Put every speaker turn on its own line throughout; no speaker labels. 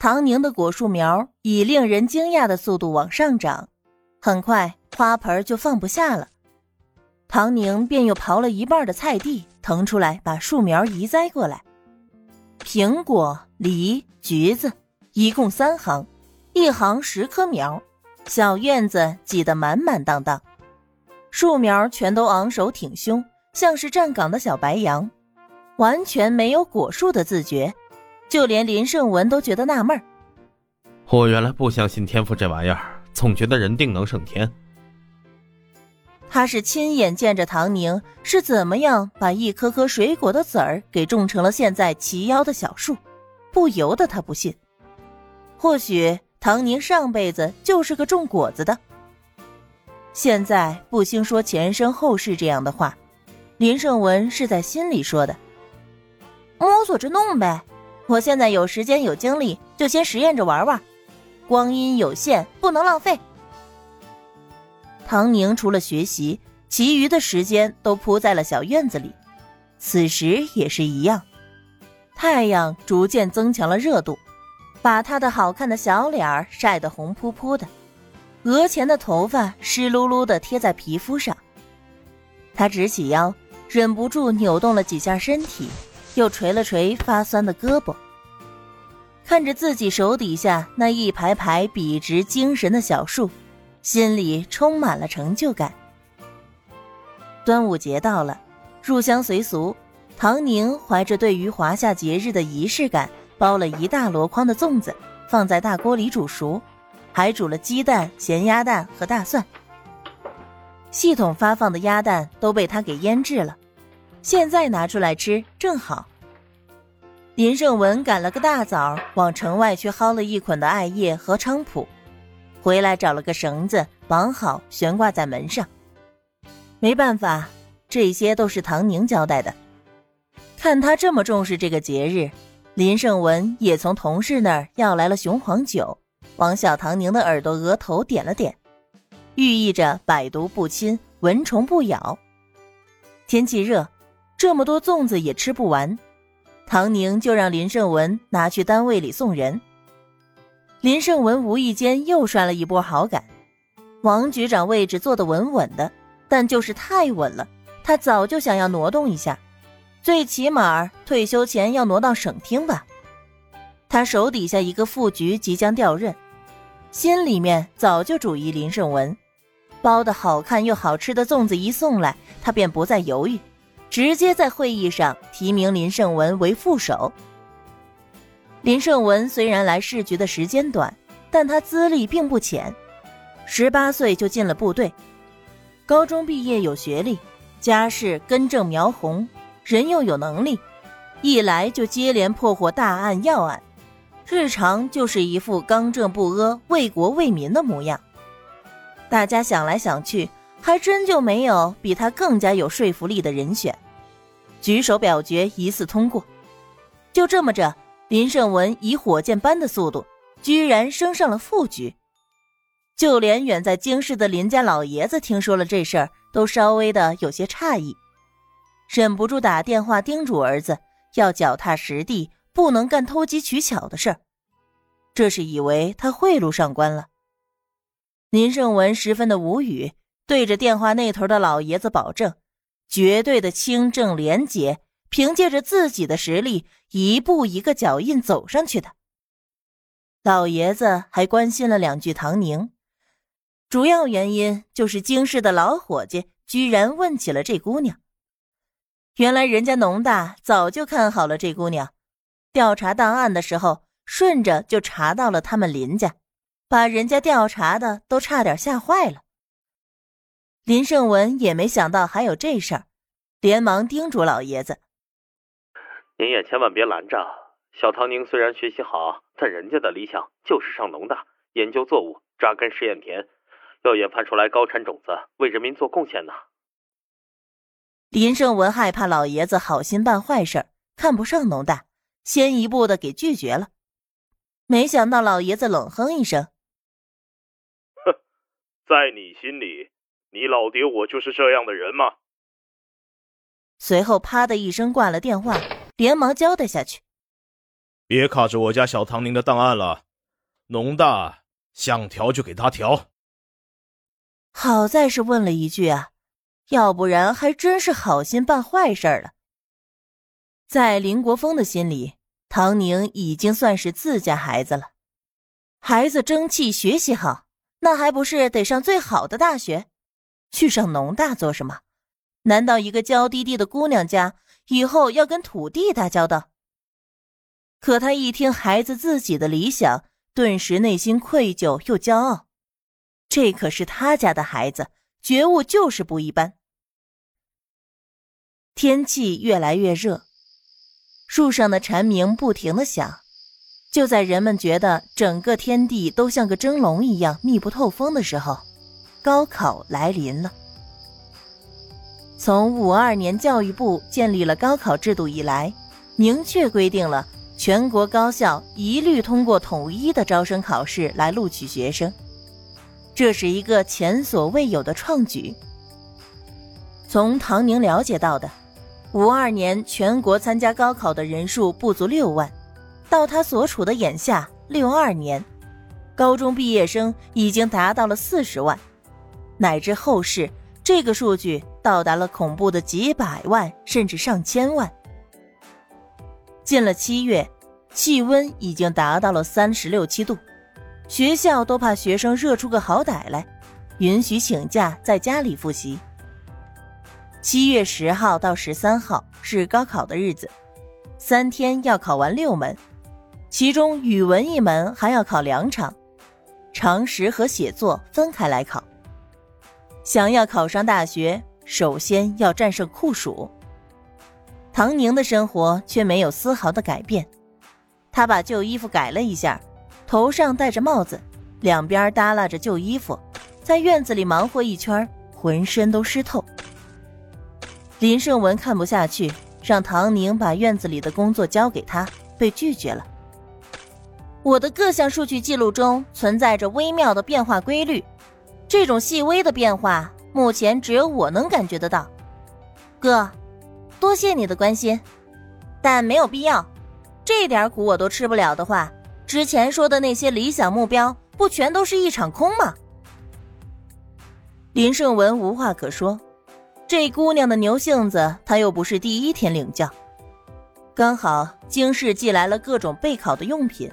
唐宁的果树苗以令人惊讶的速度往上涨，很快花盆就放不下了。唐宁便又刨了一半的菜地腾出来，把树苗移栽过来。苹果、梨、橘子，一共三行，一行十棵苗，小院子挤得满满当当。树苗全都昂首挺胸，像是站岗的小白羊，完全没有果树的自觉。就连林胜文都觉得纳闷儿。
我原来不相信天赋这玩意儿，总觉得人定能胜天。
他是亲眼见着唐宁是怎么样把一颗颗水果的籽儿给种成了现在齐腰的小树，不由得他不信。或许唐宁上辈子就是个种果子的。现在不兴说前生后世这样的话，林胜文是在心里说的：“摸索着弄呗。”我现在有时间有精力，就先实验着玩玩。光阴有限，不能浪费。唐宁除了学习，其余的时间都扑在了小院子里。此时也是一样，太阳逐渐增强了热度，把他的好看的小脸儿晒得红扑扑的，额前的头发湿漉漉的贴在皮肤上。他直起腰，忍不住扭动了几下身体。又捶了捶发酸的胳膊，看着自己手底下那一排排笔直精神的小树，心里充满了成就感。端午节到了，入乡随俗，唐宁怀着对于华夏节日的仪式感，包了一大箩筐的粽子，放在大锅里煮熟，还煮了鸡蛋、咸鸭蛋和大蒜。系统发放的鸭蛋都被他给腌制了。现在拿出来吃正好。林胜文赶了个大早，往城外去薅了一捆的艾叶和菖蒲，回来找了个绳子绑好，悬挂在门上。没办法，这些都是唐宁交代的。看他这么重视这个节日，林胜文也从同事那儿要来了雄黄酒，往小唐宁的耳朵、额头点了点，寓意着百毒不侵，蚊虫不咬。天气热。这么多粽子也吃不完，唐宁就让林胜文拿去单位里送人。林胜文无意间又刷了一波好感，王局长位置坐得稳稳的，但就是太稳了，他早就想要挪动一下，最起码退休前要挪到省厅吧。他手底下一个副局即将调任，心里面早就主意林胜文，包的好看又好吃的粽子一送来，他便不再犹豫。直接在会议上提名林胜文为副手。林胜文虽然来市局的时间短，但他资历并不浅，十八岁就进了部队，高中毕业有学历，家世根正苗红，人又有能力，一来就接连破获大案要案，日常就是一副刚正不阿、为国为民的模样。大家想来想去。还真就没有比他更加有说服力的人选，举手表决一次通过。就这么着，林胜文以火箭般的速度，居然升上了副局。就连远在京市的林家老爷子听说了这事儿，都稍微的有些诧异，忍不住打电话叮嘱儿子要脚踏实地，不能干偷机取巧的事儿。这是以为他贿赂上官了。林胜文十分的无语。对着电话那头的老爷子保证，绝对的清正廉洁，凭借着自己的实力，一步一个脚印走上去的。老爷子还关心了两句唐宁，主要原因就是京市的老伙计居然问起了这姑娘。原来人家农大早就看好了这姑娘，调查档案的时候，顺着就查到了他们林家，把人家调查的都差点吓坏了。林胜文也没想到还有这事儿，连忙叮嘱老爷子：“
您也千万别拦着。小唐宁虽然学习好，但人家的理想就是上农大研究作物，扎根试验田，要研发出来高产种子，为人民做贡献呢。”
林胜文害怕老爷子好心办坏事，看不上农大，先一步的给拒绝了。没想到老爷子冷哼一声：“
哼，在你心里。”你老爹我就是这样的人吗？
随后啪的一声挂了电话，连忙交代下去。
别卡着我家小唐宁的档案了，农大想调就给他调。
好在是问了一句啊，要不然还真是好心办坏事了。在林国峰的心里，唐宁已经算是自家孩子了。孩子争气，学习好，那还不是得上最好的大学？去上农大做什么？难道一个娇滴滴的姑娘家以后要跟土地打交道？可他一听孩子自己的理想，顿时内心愧疚又骄傲。这可是他家的孩子，觉悟就是不一般。天气越来越热，树上的蝉鸣不停的响。就在人们觉得整个天地都像个蒸笼一样密不透风的时候，高考来临了。从五二年教育部建立了高考制度以来，明确规定了全国高校一律通过统一的招生考试来录取学生。这是一个前所未有的创举。从唐宁了解到的，五二年全国参加高考的人数不足六万，到他所处的眼下六二年，高中毕业生已经达到了四十万，乃至后世这个数据到达了恐怖的几百万甚至上千万。进了七月，气温已经达到了三十六七度。学校都怕学生热出个好歹来，允许请假在家里复习。七月十号到十三号是高考的日子，三天要考完六门，其中语文一门还要考两场，常识和写作分开来考。想要考上大学，首先要战胜酷暑。唐宁的生活却没有丝毫的改变，他把旧衣服改了一下。头上戴着帽子，两边耷拉着旧衣服，在院子里忙活一圈，浑身都湿透。林胜文看不下去，让唐宁把院子里的工作交给他，被拒绝了。我的各项数据记录中存在着微妙的变化规律，这种细微的变化，目前只有我能感觉得到。哥，多谢你的关心，但没有必要。这点苦我都吃不了的话。之前说的那些理想目标，不全都是一场空吗？林胜文无话可说，这姑娘的牛性子，他又不是第一天领教。刚好京市寄来了各种备考的用品，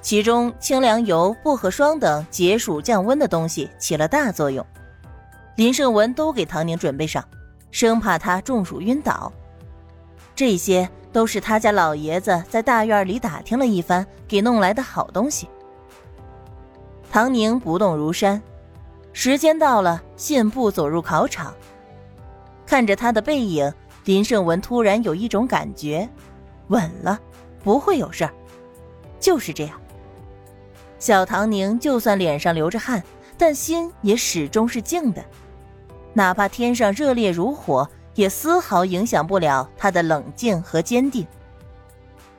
其中清凉油、薄荷霜等解暑降温的东西起了大作用。林胜文都给唐宁准备上，生怕他中暑晕倒。这些。都是他家老爷子在大院里打听了一番，给弄来的好东西。唐宁不动如山，时间到了，信步走入考场。看着他的背影，林胜文突然有一种感觉，稳了，不会有事儿。就是这样，小唐宁就算脸上流着汗，但心也始终是静的，哪怕天上热烈如火。也丝毫影响不了他的冷静和坚定。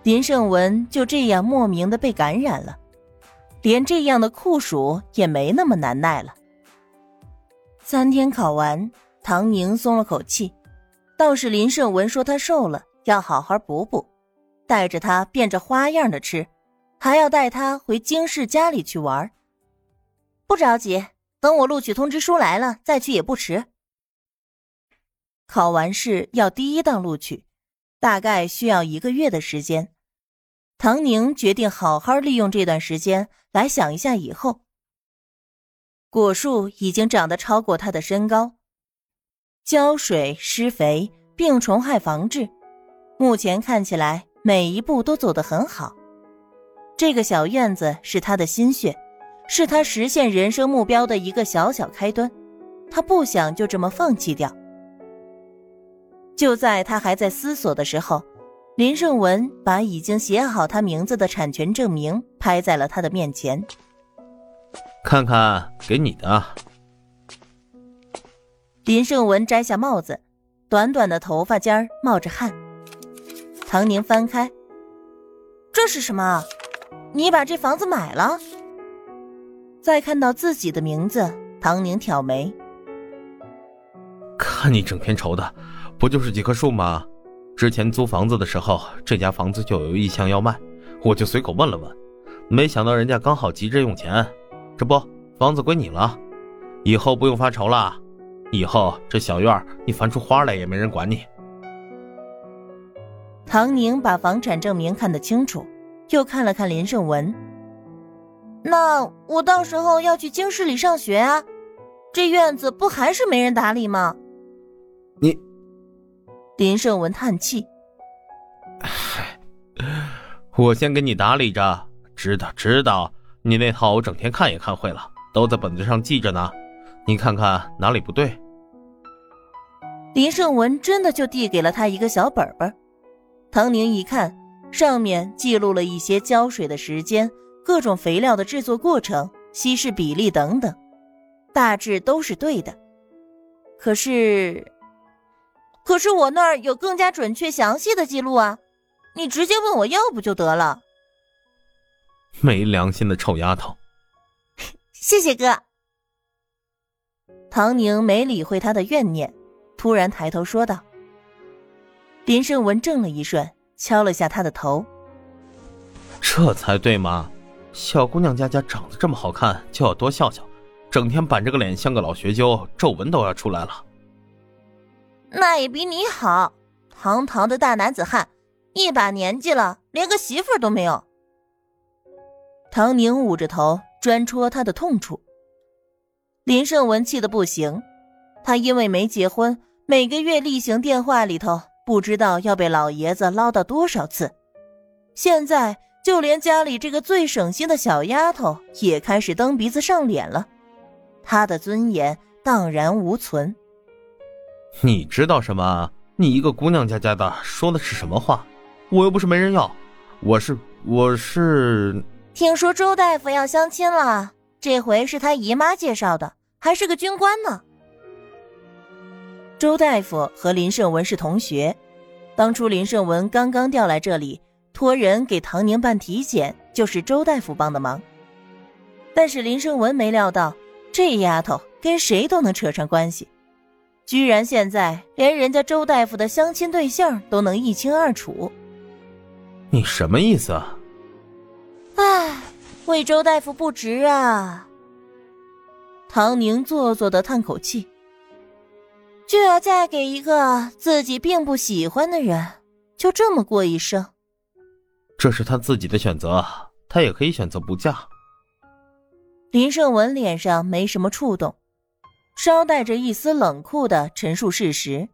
林胜文就这样莫名的被感染了，连这样的酷暑也没那么难耐了。三天考完，唐宁松了口气，倒是林胜文说他瘦了，要好好补补，带着他变着花样的吃，还要带他回京市家里去玩。不着急，等我录取通知书来了再去也不迟。考完试要第一档录取，大概需要一个月的时间。唐宁决定好好利用这段时间来想一下以后。果树已经长得超过他的身高，浇水、施肥、病虫害防治，目前看起来每一步都走得很好。这个小院子是他的心血，是他实现人生目标的一个小小开端，他不想就这么放弃掉。就在他还在思索的时候，林胜文把已经写好他名字的产权证明拍在了他的面前。
看看，给你的。
林胜文摘下帽子，短短的头发尖儿冒着汗。唐宁翻开，这是什么？你把这房子买了？再看到自己的名字，唐宁挑眉。
看你整天愁的。不就是几棵树吗？之前租房子的时候，这家房子就有意向要卖，我就随口问了问，没想到人家刚好急着用钱，这不，房子归你了，以后不用发愁了。以后这小院你翻出花来也没人管你。
唐宁把房产证明看得清楚，又看了看林胜文。那我到时候要去京市里上学啊，这院子不还是没人打理吗？
你，
林胜文叹气。
唉，我先给你打理着，知道知道。你那套我整天看也看会了，都在本子上记着呢，你看看哪里不对。
林胜文真的就递给了他一个小本本，唐宁一看，上面记录了一些浇水的时间、各种肥料的制作过程、稀释比例等等，大致都是对的。可是，可是我那儿有更加准确详细的记录啊！你直接问我要不就得了。
没良心的臭丫头！
谢谢哥。唐宁没理会他的怨念。突然抬头说道：“林胜文怔了一瞬，敲了下他的头。
这才对嘛，小姑娘家家长得这么好看，就要多笑笑，整天板着个脸像个老学究，皱纹都要出来了。
那也比你好，堂堂的大男子汉，一把年纪了，连个媳妇儿都没有。”唐宁捂着头，专戳他的痛处。林胜文气得不行，他因为没结婚。每个月例行电话里头，不知道要被老爷子唠叨多少次。现在就连家里这个最省心的小丫头也开始蹬鼻子上脸了，她的尊严荡然无存。
你知道什么？你一个姑娘家家的，说的是什么话？我又不是没人要，我是我是。
听说周大夫要相亲了，这回是他姨妈介绍的，还是个军官呢。周大夫和林胜文是同学，当初林胜文刚刚调来这里，托人给唐宁办体检，就是周大夫帮的忙。但是林胜文没料到，这丫头跟谁都能扯上关系，居然现在连人家周大夫的相亲对象都能一清二楚。
你什么意思啊？
唉，为周大夫不值啊！唐宁做作的叹口气。就要嫁给一个自己并不喜欢的人，就这么过一生。
这是他自己的选择，他也可以选择不嫁。
林胜文脸上没什么触动，稍带着一丝冷酷的陈述事实。